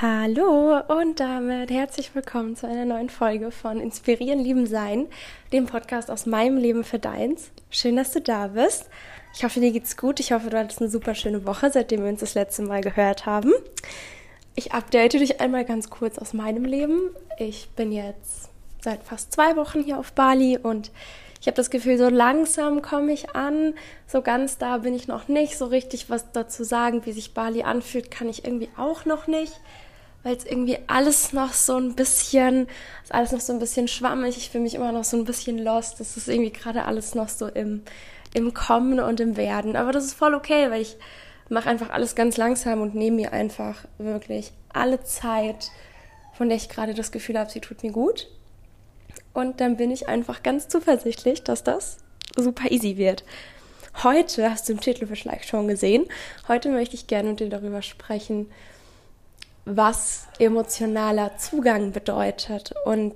Hallo und damit herzlich willkommen zu einer neuen Folge von Inspirieren, Lieben, Sein, dem Podcast aus meinem Leben für deins. Schön, dass du da bist. Ich hoffe, dir geht's gut. Ich hoffe, du hattest eine super schöne Woche, seitdem wir uns das letzte Mal gehört haben. Ich update dich einmal ganz kurz aus meinem Leben. Ich bin jetzt seit fast zwei Wochen hier auf Bali und ich habe das Gefühl, so langsam komme ich an. So ganz da bin ich noch nicht. So richtig was dazu sagen, wie sich Bali anfühlt, kann ich irgendwie auch noch nicht. Weil es irgendwie alles noch so ein bisschen, ist alles noch so ein bisschen schwammig. Ich fühle mich immer noch so ein bisschen lost. Das ist irgendwie gerade alles noch so im, im Kommen und im Werden. Aber das ist voll okay, weil ich mache einfach alles ganz langsam und nehme mir einfach wirklich alle Zeit, von der ich gerade das Gefühl habe, sie tut mir gut. Und dann bin ich einfach ganz zuversichtlich, dass das super easy wird. Heute, hast du im Titel vielleicht schon gesehen, heute möchte ich gerne mit dir darüber sprechen, was emotionaler Zugang bedeutet und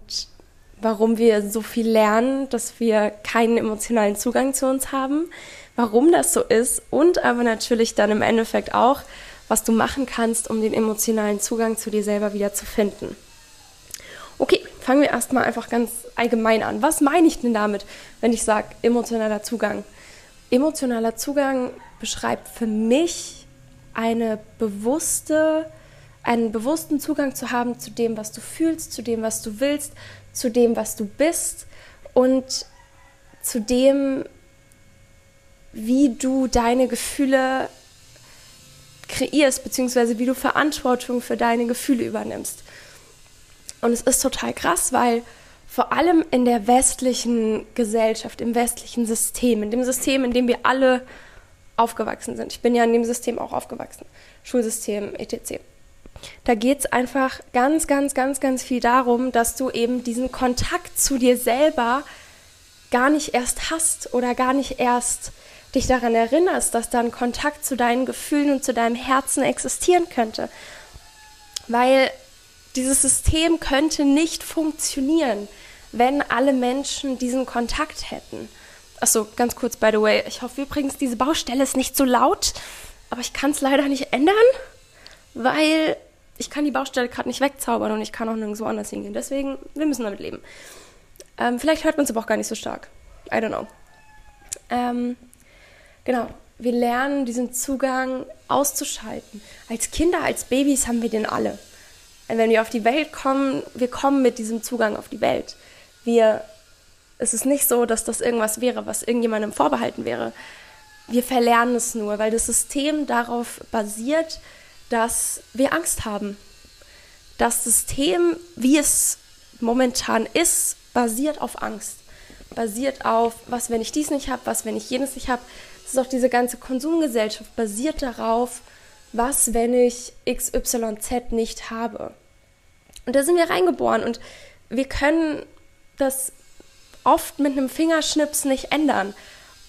warum wir so viel lernen, dass wir keinen emotionalen Zugang zu uns haben, warum das so ist und aber natürlich dann im Endeffekt auch, was du machen kannst, um den emotionalen Zugang zu dir selber wieder zu finden. Okay, fangen wir erstmal einfach ganz allgemein an. Was meine ich denn damit, wenn ich sage emotionaler Zugang? Emotionaler Zugang beschreibt für mich eine bewusste, einen bewussten Zugang zu haben zu dem, was du fühlst, zu dem, was du willst, zu dem, was du bist und zu dem, wie du deine Gefühle kreierst, beziehungsweise wie du Verantwortung für deine Gefühle übernimmst. Und es ist total krass, weil vor allem in der westlichen Gesellschaft, im westlichen System, in dem System, in dem wir alle aufgewachsen sind. Ich bin ja in dem System auch aufgewachsen. Schulsystem, etc. Da geht es einfach ganz, ganz, ganz, ganz viel darum, dass du eben diesen Kontakt zu dir selber gar nicht erst hast oder gar nicht erst dich daran erinnerst, dass dann Kontakt zu deinen Gefühlen und zu deinem Herzen existieren könnte. Weil dieses System könnte nicht funktionieren, wenn alle Menschen diesen Kontakt hätten. Achso, ganz kurz, by the way. Ich hoffe übrigens, diese Baustelle ist nicht so laut, aber ich kann es leider nicht ändern, weil ich kann die Baustelle gerade nicht wegzaubern und ich kann auch nirgendwo anders hingehen. Deswegen, wir müssen damit leben. Ähm, vielleicht hört man es aber auch gar nicht so stark. I don't know. Ähm, genau, wir lernen diesen Zugang auszuschalten. Als Kinder, als Babys haben wir den alle wenn wir auf die Welt kommen, wir kommen mit diesem Zugang auf die Welt. Wir, es ist nicht so, dass das irgendwas wäre, was irgendjemandem vorbehalten wäre. Wir verlernen es nur, weil das System darauf basiert, dass wir Angst haben. Das System, wie es momentan ist, basiert auf Angst. Basiert auf, was, wenn ich dies nicht habe, was, wenn ich jenes nicht habe. Es ist auch diese ganze Konsumgesellschaft basiert darauf, was, wenn ich XYZ nicht habe. Und da sind wir reingeboren und wir können das oft mit einem Fingerschnips nicht ändern.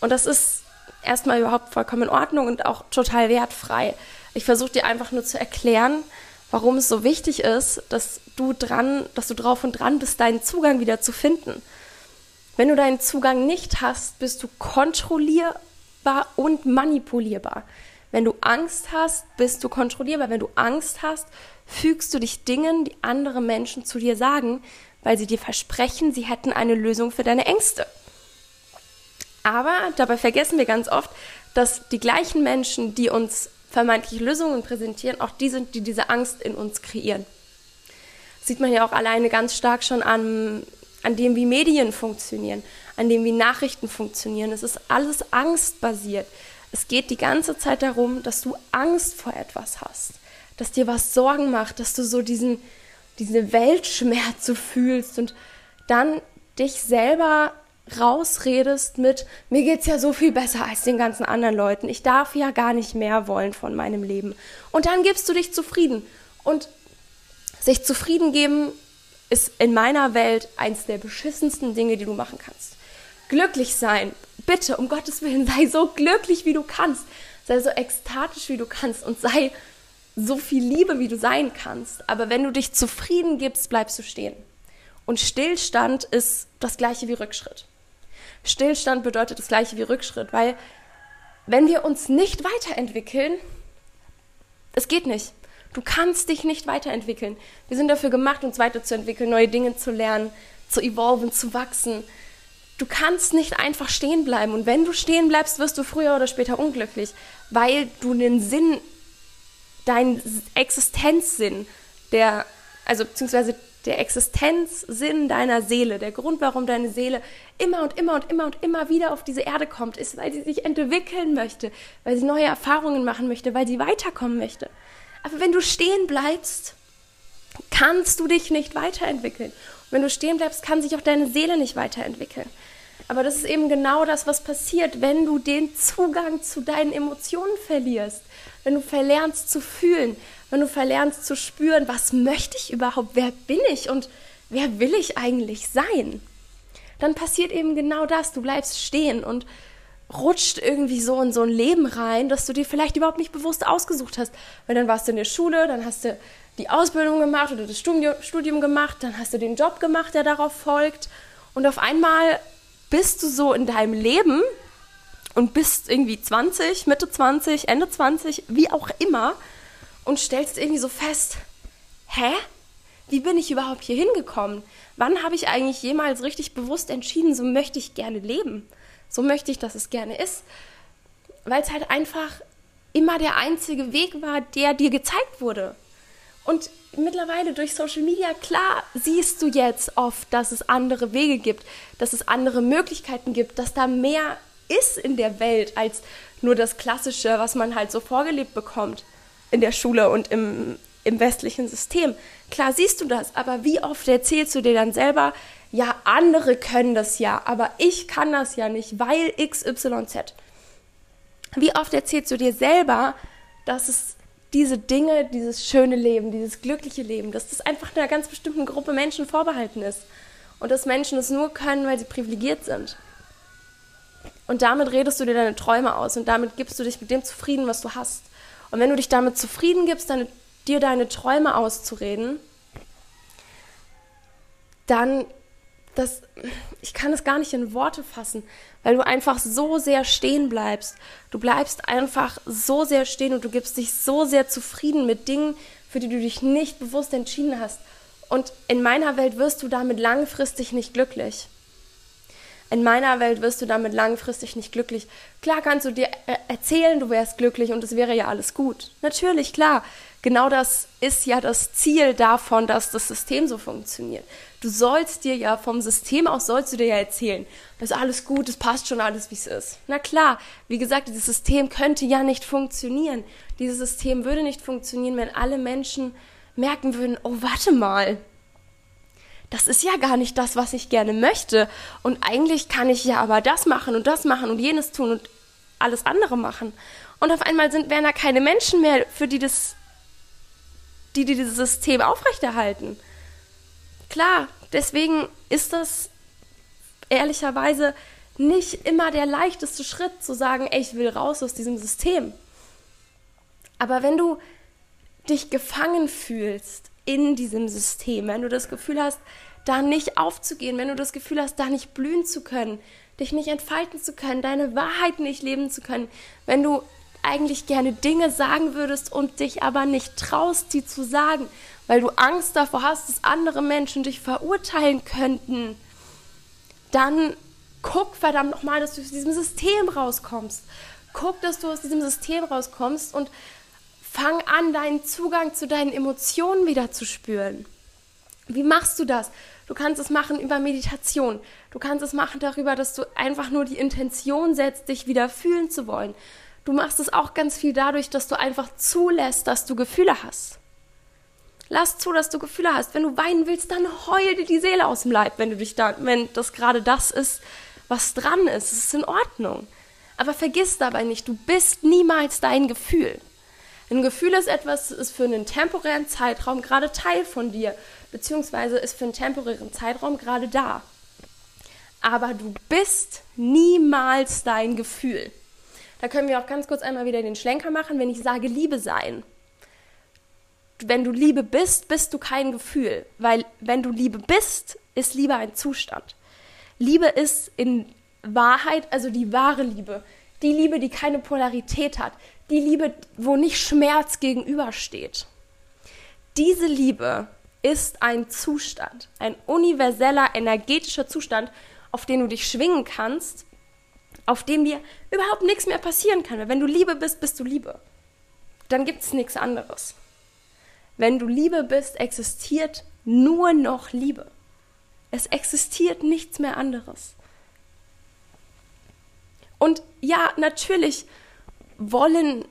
Und das ist erstmal überhaupt vollkommen in Ordnung und auch total wertfrei. Ich versuche dir einfach nur zu erklären, warum es so wichtig ist, dass du dran, dass du drauf und dran bist, deinen Zugang wieder zu finden. Wenn du deinen Zugang nicht hast, bist du kontrollierbar und manipulierbar. Wenn du Angst hast, bist du kontrollierbar. Wenn du Angst hast, fügst du dich Dingen, die andere Menschen zu dir sagen, weil sie dir versprechen, sie hätten eine Lösung für deine Ängste. Aber dabei vergessen wir ganz oft, dass die gleichen Menschen, die uns vermeintlich Lösungen präsentieren, auch die sind, die diese Angst in uns kreieren. Das sieht man ja auch alleine ganz stark schon an, an dem, wie Medien funktionieren, an dem, wie Nachrichten funktionieren. Es ist alles angstbasiert. Es geht die ganze Zeit darum, dass du Angst vor etwas hast dass dir was Sorgen macht, dass du so diesen, diese Weltschmerz so fühlst und dann dich selber rausredest mit, mir geht's ja so viel besser als den ganzen anderen Leuten. Ich darf ja gar nicht mehr wollen von meinem Leben. Und dann gibst du dich zufrieden. Und sich zufrieden geben ist in meiner Welt eins der beschissensten Dinge, die du machen kannst. Glücklich sein. Bitte, um Gottes Willen, sei so glücklich, wie du kannst. Sei so ekstatisch, wie du kannst und sei so viel Liebe, wie du sein kannst. Aber wenn du dich zufrieden gibst, bleibst du stehen. Und Stillstand ist das gleiche wie Rückschritt. Stillstand bedeutet das gleiche wie Rückschritt, weil wenn wir uns nicht weiterentwickeln, es geht nicht. Du kannst dich nicht weiterentwickeln. Wir sind dafür gemacht, uns weiterzuentwickeln, neue Dinge zu lernen, zu evolven, zu wachsen. Du kannst nicht einfach stehen bleiben. Und wenn du stehen bleibst, wirst du früher oder später unglücklich, weil du den Sinn, deinen Existenzsinn, der, also beziehungsweise der Existenzsinn deiner Seele, der Grund, warum deine Seele immer und immer und immer und immer wieder auf diese Erde kommt, ist, weil sie sich entwickeln möchte, weil sie neue Erfahrungen machen möchte, weil sie weiterkommen möchte. Aber wenn du stehen bleibst, kannst du dich nicht weiterentwickeln. Und wenn du stehen bleibst, kann sich auch deine Seele nicht weiterentwickeln. Aber das ist eben genau das, was passiert, wenn du den Zugang zu deinen Emotionen verlierst, wenn du verlernst zu fühlen, wenn du verlernst zu spüren, was möchte ich überhaupt, wer bin ich und wer will ich eigentlich sein, dann passiert eben genau das. Du bleibst stehen und rutscht irgendwie so in so ein Leben rein, das du dir vielleicht überhaupt nicht bewusst ausgesucht hast. Weil dann warst du in der Schule, dann hast du die Ausbildung gemacht oder das Studium gemacht, dann hast du den Job gemacht, der darauf folgt. Und auf einmal bist du so in deinem Leben und bist irgendwie 20, Mitte 20, Ende 20, wie auch immer, und stellst irgendwie so fest, hä? Wie bin ich überhaupt hier hingekommen? Wann habe ich eigentlich jemals richtig bewusst entschieden, so möchte ich gerne leben? So möchte ich, dass es gerne ist? Weil es halt einfach immer der einzige Weg war, der dir gezeigt wurde. Und mittlerweile durch Social Media, klar, siehst du jetzt oft, dass es andere Wege gibt, dass es andere Möglichkeiten gibt, dass da mehr ist in der Welt als nur das Klassische, was man halt so vorgelebt bekommt in der Schule und im, im westlichen System. Klar siehst du das, aber wie oft erzählst du dir dann selber, ja, andere können das ja, aber ich kann das ja nicht, weil XYZ. Wie oft erzählst du dir selber, dass es diese Dinge, dieses schöne Leben, dieses glückliche Leben, dass das einfach einer ganz bestimmten Gruppe Menschen vorbehalten ist. Und dass Menschen es nur können, weil sie privilegiert sind. Und damit redest du dir deine Träume aus und damit gibst du dich mit dem zufrieden, was du hast. Und wenn du dich damit zufrieden gibst, deine, dir deine Träume auszureden, dann das, ich kann es gar nicht in Worte fassen, weil du einfach so sehr stehen bleibst. Du bleibst einfach so sehr stehen und du gibst dich so sehr zufrieden mit Dingen, für die du dich nicht bewusst entschieden hast. Und in meiner Welt wirst du damit langfristig nicht glücklich. In meiner Welt wirst du damit langfristig nicht glücklich. Klar kannst du dir äh, erzählen, du wärst glücklich und es wäre ja alles gut. Natürlich, klar. Genau das ist ja das Ziel davon, dass das System so funktioniert. Du sollst dir ja vom System aus sollst du dir ja erzählen, das ist alles gut, es passt schon alles, wie es ist. Na klar, wie gesagt, dieses System könnte ja nicht funktionieren. Dieses System würde nicht funktionieren, wenn alle Menschen merken würden, oh, warte mal, das ist ja gar nicht das, was ich gerne möchte. Und eigentlich kann ich ja aber das machen und das machen und jenes tun und alles andere machen. Und auf einmal sind, wären da keine Menschen mehr, für die das, die, die dieses System aufrechterhalten. Klar, deswegen ist das ehrlicherweise nicht immer der leichteste Schritt zu sagen, ey, ich will raus aus diesem System. Aber wenn du dich gefangen fühlst in diesem System, wenn du das Gefühl hast, da nicht aufzugehen, wenn du das Gefühl hast, da nicht blühen zu können, dich nicht entfalten zu können, deine Wahrheit nicht leben zu können, wenn du eigentlich gerne Dinge sagen würdest und dich aber nicht traust, die zu sagen, weil du Angst davor hast, dass andere Menschen dich verurteilen könnten, dann guck verdammt nochmal, dass du aus diesem System rauskommst. Guck, dass du aus diesem System rauskommst und fang an, deinen Zugang zu deinen Emotionen wieder zu spüren. Wie machst du das? Du kannst es machen über Meditation. Du kannst es machen darüber, dass du einfach nur die Intention setzt, dich wieder fühlen zu wollen. Du machst es auch ganz viel dadurch, dass du einfach zulässt, dass du Gefühle hast. Lass zu, dass du Gefühle hast. Wenn du weinen willst, dann heul dir die Seele aus dem Leib, wenn du dich da, wenn das gerade das ist, was dran ist. Es ist in Ordnung. Aber vergiss dabei nicht, du bist niemals dein Gefühl. Ein Gefühl ist etwas, ist für einen temporären Zeitraum gerade Teil von dir, beziehungsweise ist für einen temporären Zeitraum gerade da. Aber du bist niemals dein Gefühl. Da können wir auch ganz kurz einmal wieder den Schlenker machen, wenn ich sage Liebe sein wenn du Liebe bist, bist du kein Gefühl, weil wenn du Liebe bist, ist Liebe ein Zustand. Liebe ist in Wahrheit, also die wahre Liebe, die Liebe, die keine Polarität hat, die Liebe, wo nicht Schmerz gegenübersteht. diese Liebe ist ein Zustand, ein universeller energetischer Zustand, auf den du dich schwingen kannst, auf dem dir überhaupt nichts mehr passieren kann. Weil wenn du Liebe bist, bist du Liebe. Dann gibt es nichts anderes. Wenn du Liebe bist, existiert nur noch Liebe. Es existiert nichts mehr anderes. Und ja, natürlich wollen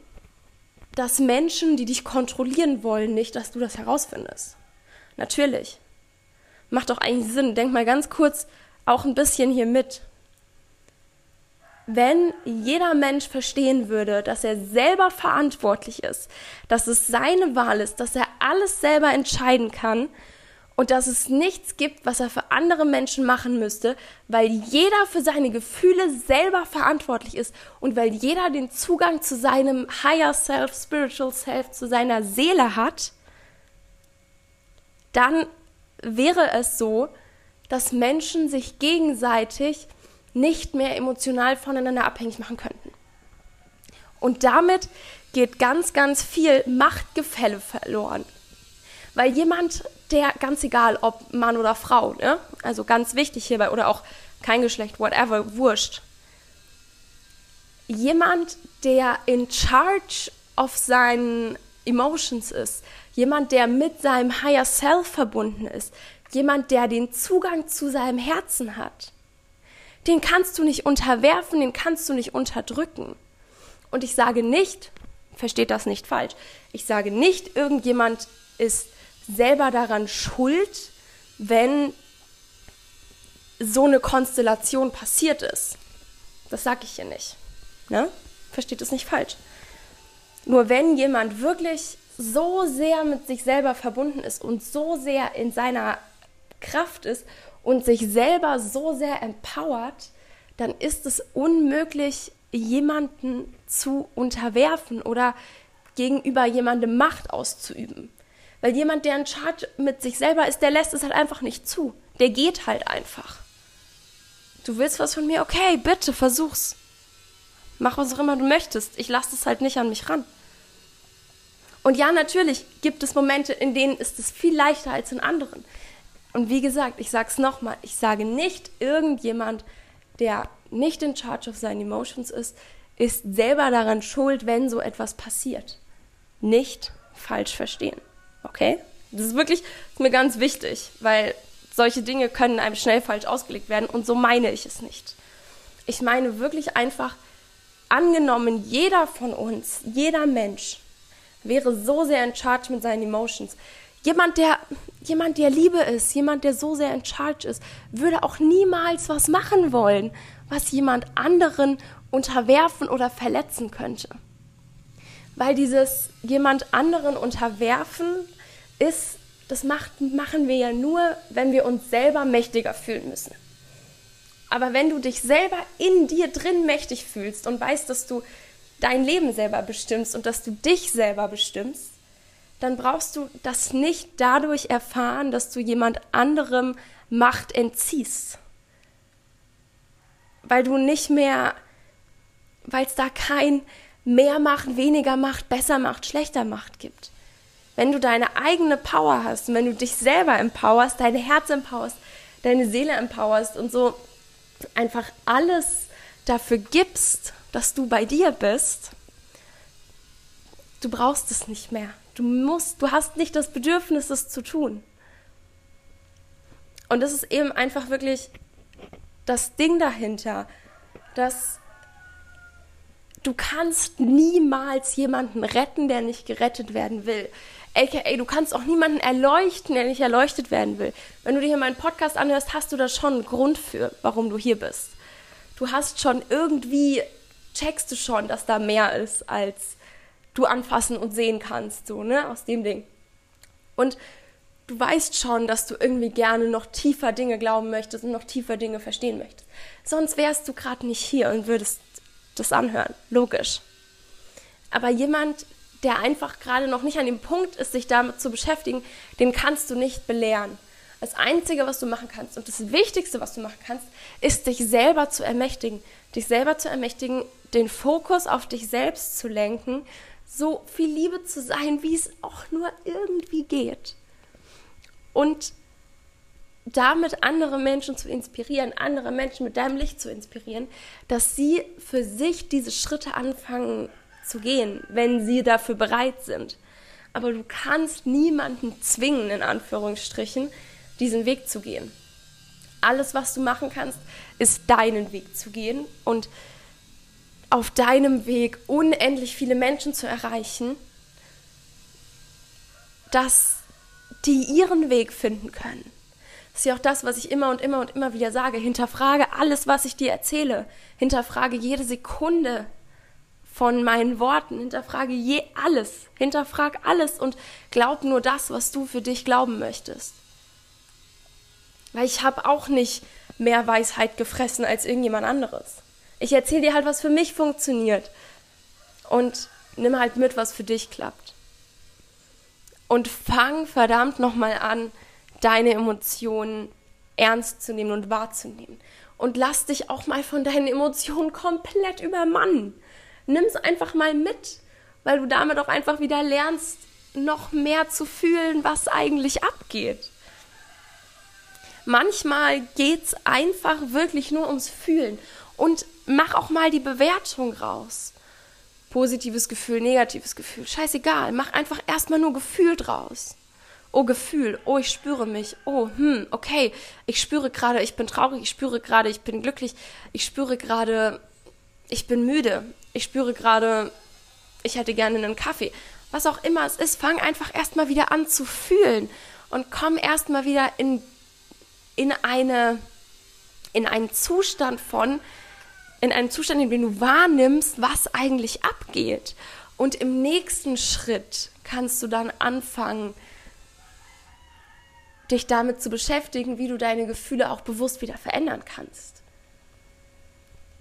das Menschen, die dich kontrollieren wollen, nicht, dass du das herausfindest. Natürlich. Macht doch eigentlich Sinn. Denk mal ganz kurz auch ein bisschen hier mit. Wenn jeder Mensch verstehen würde, dass er selber verantwortlich ist, dass es seine Wahl ist, dass er alles selber entscheiden kann und dass es nichts gibt, was er für andere Menschen machen müsste, weil jeder für seine Gefühle selber verantwortlich ist und weil jeder den Zugang zu seinem Higher Self, Spiritual Self, zu seiner Seele hat, dann wäre es so, dass Menschen sich gegenseitig nicht mehr emotional voneinander abhängig machen könnten. Und damit geht ganz, ganz viel Machtgefälle verloren. Weil jemand, der, ganz egal ob Mann oder Frau, ne? also ganz wichtig hierbei, oder auch kein Geschlecht, whatever, wurscht. Jemand, der in charge of seinen Emotions ist, jemand, der mit seinem Higher Self verbunden ist, jemand, der den Zugang zu seinem Herzen hat, den kannst du nicht unterwerfen, den kannst du nicht unterdrücken. Und ich sage nicht, versteht das nicht falsch, ich sage nicht, irgendjemand ist selber daran schuld, wenn so eine Konstellation passiert ist. Das sage ich hier nicht. Ne? Versteht es nicht falsch. Nur wenn jemand wirklich so sehr mit sich selber verbunden ist und so sehr in seiner Kraft ist und sich selber so sehr empowert, dann ist es unmöglich, jemanden zu unterwerfen oder gegenüber jemandem Macht auszuüben. Weil jemand, der in Charge mit sich selber ist, der lässt es halt einfach nicht zu. Der geht halt einfach. Du willst was von mir? Okay, bitte, versuch's. Mach was auch immer du möchtest. Ich lasse es halt nicht an mich ran. Und ja, natürlich gibt es Momente, in denen ist es viel leichter als in anderen. Und wie gesagt, ich sage es nochmal, ich sage nicht, irgendjemand, der nicht in charge of seinen Emotions ist, ist selber daran schuld, wenn so etwas passiert. Nicht falsch verstehen. Okay? Das ist wirklich ist mir ganz wichtig, weil solche Dinge können einem schnell falsch ausgelegt werden und so meine ich es nicht. Ich meine wirklich einfach, angenommen, jeder von uns, jeder Mensch wäre so sehr in charge mit seinen Emotions. Jemand, der, jemand, der Liebe ist, jemand, der so sehr in charge ist, würde auch niemals was machen wollen, was jemand anderen unterwerfen oder verletzen könnte. Weil dieses jemand anderen unterwerfen ist, das macht, machen wir ja nur, wenn wir uns selber mächtiger fühlen müssen. Aber wenn du dich selber in dir drin mächtig fühlst und weißt, dass du dein Leben selber bestimmst und dass du dich selber bestimmst, dann brauchst du das nicht dadurch erfahren, dass du jemand anderem Macht entziehst. Weil du nicht mehr, weil es da kein mehr Macht, weniger Macht, besser Macht, schlechter Macht gibt. Wenn du deine eigene Power hast wenn du dich selber empowerst, dein Herz empowerst, deine Seele empowerst und so einfach alles dafür gibst, dass du bei dir bist, du brauchst es nicht mehr. Du musst, du hast nicht das Bedürfnis, es zu tun. Und das ist eben einfach wirklich das Ding dahinter, dass du kannst niemals jemanden retten, der nicht gerettet werden will. AKA, du kannst auch niemanden erleuchten, der nicht erleuchtet werden will. Wenn du dir hier meinen Podcast anhörst, hast du da schon einen Grund für, warum du hier bist. Du hast schon irgendwie checkst du schon, dass da mehr ist, als du anfassen und sehen kannst, so, ne, aus dem Ding. Und du weißt schon, dass du irgendwie gerne noch tiefer Dinge glauben möchtest und noch tiefer Dinge verstehen möchtest. Sonst wärst du gerade nicht hier und würdest das anhören, logisch. Aber jemand, der einfach gerade noch nicht an dem Punkt ist, sich damit zu beschäftigen, den kannst du nicht belehren. Das Einzige, was du machen kannst und das Wichtigste, was du machen kannst, ist, dich selber zu ermächtigen. Dich selber zu ermächtigen, den Fokus auf dich selbst zu lenken, so viel Liebe zu sein, wie es auch nur irgendwie geht. Und damit andere Menschen zu inspirieren, andere Menschen mit deinem Licht zu inspirieren, dass sie für sich diese Schritte anfangen zu gehen, wenn sie dafür bereit sind. Aber du kannst niemanden zwingen, in Anführungsstrichen, diesen Weg zu gehen. Alles, was du machen kannst, ist deinen Weg zu gehen und auf deinem Weg unendlich viele Menschen zu erreichen, dass die ihren Weg finden können. Das ist ja auch das, was ich immer und immer und immer wieder sage. Hinterfrage alles, was ich dir erzähle. Hinterfrage jede Sekunde von meinen Worten. Hinterfrage je alles. Hinterfrag alles und glaub nur das, was du für dich glauben möchtest. Weil ich habe auch nicht mehr Weisheit gefressen als irgendjemand anderes. Ich erzähle dir halt, was für mich funktioniert. Und nimm halt mit, was für dich klappt. Und fang verdammt nochmal an, deine Emotionen ernst zu nehmen und wahrzunehmen. Und lass dich auch mal von deinen Emotionen komplett übermannen. Nimm es einfach mal mit, weil du damit auch einfach wieder lernst, noch mehr zu fühlen, was eigentlich abgeht. Manchmal geht es einfach wirklich nur ums Fühlen. Und mach auch mal die Bewertung raus. Positives Gefühl, negatives Gefühl, scheißegal. Mach einfach erstmal nur Gefühl draus. Oh, Gefühl, oh, ich spüre mich. Oh, hm, okay, ich spüre gerade, ich bin traurig, ich spüre gerade, ich bin glücklich, ich spüre gerade, ich bin müde, ich spüre gerade, ich hätte gerne einen Kaffee. Was auch immer es ist, fang einfach erstmal wieder an zu fühlen und komm erstmal wieder in in, eine, in einen Zustand von, in einen Zustand, in dem du wahrnimmst, was eigentlich abgeht. Und im nächsten Schritt kannst du dann anfangen, dich damit zu beschäftigen, wie du deine Gefühle auch bewusst wieder verändern kannst.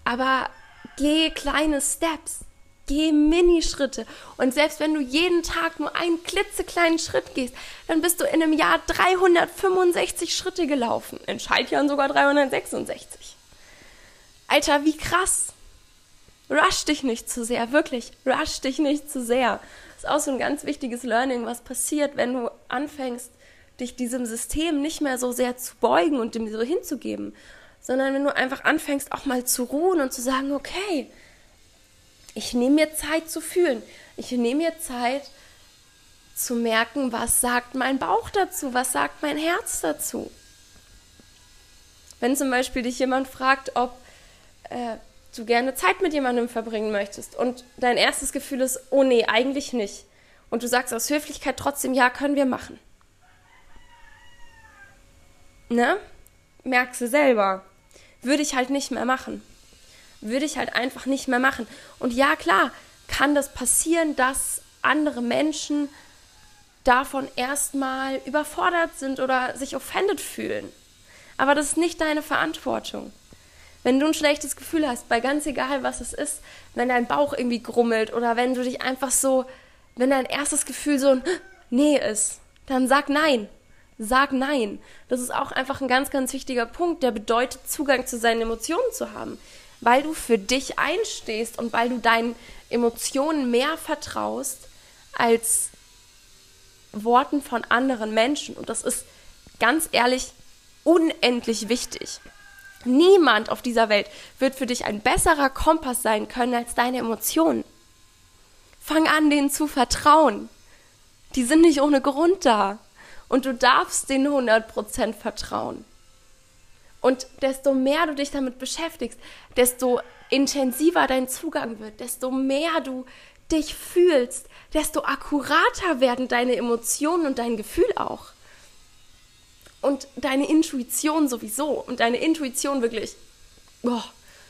Aber geh kleine Steps. Geh Minischritte. Und selbst wenn du jeden Tag nur einen klitzekleinen Schritt gehst, dann bist du in einem Jahr 365 Schritte gelaufen. In Schaltjahren sogar 366. Alter, wie krass. Rush dich nicht zu sehr, wirklich. Rush dich nicht zu sehr. Das ist auch so ein ganz wichtiges Learning, was passiert, wenn du anfängst, dich diesem System nicht mehr so sehr zu beugen und dem so hinzugeben, sondern wenn du einfach anfängst, auch mal zu ruhen und zu sagen, okay, ich nehme mir Zeit zu fühlen. Ich nehme mir Zeit zu merken, was sagt mein Bauch dazu, was sagt mein Herz dazu. Wenn zum Beispiel dich jemand fragt, ob äh, du gerne Zeit mit jemandem verbringen möchtest und dein erstes Gefühl ist, oh nee, eigentlich nicht. Und du sagst aus Höflichkeit trotzdem, ja, können wir machen. Ne? Merkst du selber. Würde ich halt nicht mehr machen würde ich halt einfach nicht mehr machen. Und ja, klar, kann das passieren, dass andere Menschen davon erstmal überfordert sind oder sich offended fühlen. Aber das ist nicht deine Verantwortung. Wenn du ein schlechtes Gefühl hast, bei ganz egal was es ist, wenn dein Bauch irgendwie grummelt oder wenn du dich einfach so, wenn dein erstes Gefühl so ein Nee ist, dann sag Nein. Sag Nein. Das ist auch einfach ein ganz, ganz wichtiger Punkt, der bedeutet, Zugang zu seinen Emotionen zu haben weil du für dich einstehst und weil du deinen Emotionen mehr vertraust als Worten von anderen Menschen. Und das ist ganz ehrlich unendlich wichtig. Niemand auf dieser Welt wird für dich ein besserer Kompass sein können als deine Emotionen. Fang an, denen zu vertrauen. Die sind nicht ohne Grund da. Und du darfst denen 100% vertrauen. Und desto mehr du dich damit beschäftigst, desto intensiver dein Zugang wird, desto mehr du dich fühlst, desto akkurater werden deine Emotionen und dein Gefühl auch. Und deine Intuition sowieso. Und deine Intuition wirklich. Boah,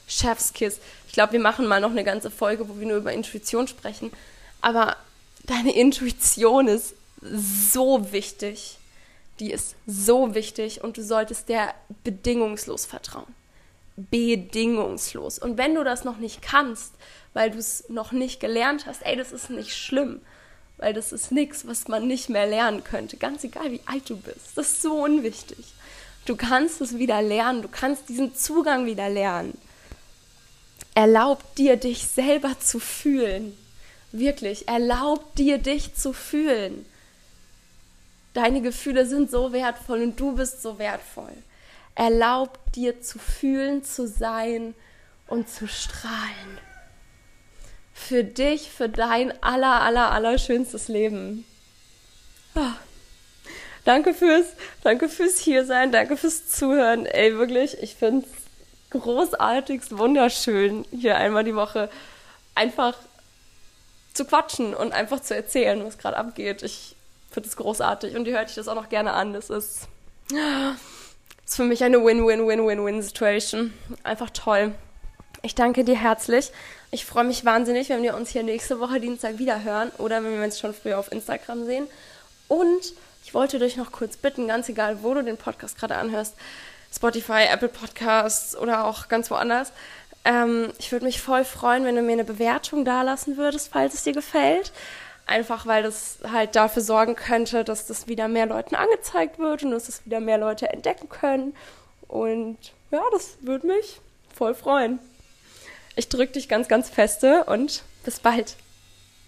Chefskiss. Ich glaube, wir machen mal noch eine ganze Folge, wo wir nur über Intuition sprechen. Aber deine Intuition ist so wichtig die ist so wichtig und du solltest der bedingungslos vertrauen. Bedingungslos. Und wenn du das noch nicht kannst, weil du es noch nicht gelernt hast, ey, das ist nicht schlimm, weil das ist nichts, was man nicht mehr lernen könnte, ganz egal wie alt du bist. Das ist so unwichtig. Du kannst es wieder lernen, du kannst diesen Zugang wieder lernen. Erlaub dir, dich selber zu fühlen. Wirklich, erlaub dir, dich zu fühlen. Deine Gefühle sind so wertvoll und du bist so wertvoll. Erlaub dir zu fühlen, zu sein und zu strahlen. Für dich, für dein aller, aller, aller schönstes Leben. Ah. Danke fürs, danke fürs Hiersein, danke fürs Zuhören. Ey, wirklich, ich finde es großartig, wunderschön, hier einmal die Woche einfach zu quatschen und einfach zu erzählen, was gerade abgeht. Ich finde es großartig und ihr hört euch das auch noch gerne an. Das ist, ist für mich eine Win-Win-Win-Win-Win-Situation. Einfach toll. Ich danke dir herzlich. Ich freue mich wahnsinnig, wenn wir uns hier nächste Woche Dienstag wieder hören oder wenn wir uns schon früher auf Instagram sehen. Und ich wollte dich noch kurz bitten, ganz egal, wo du den Podcast gerade anhörst, Spotify, Apple Podcasts oder auch ganz woanders, ähm, ich würde mich voll freuen, wenn du mir eine Bewertung dalassen würdest, falls es dir gefällt. Einfach weil das halt dafür sorgen könnte, dass das wieder mehr Leuten angezeigt wird und dass das wieder mehr Leute entdecken können. Und ja, das würde mich voll freuen. Ich drücke dich ganz, ganz feste und bis bald.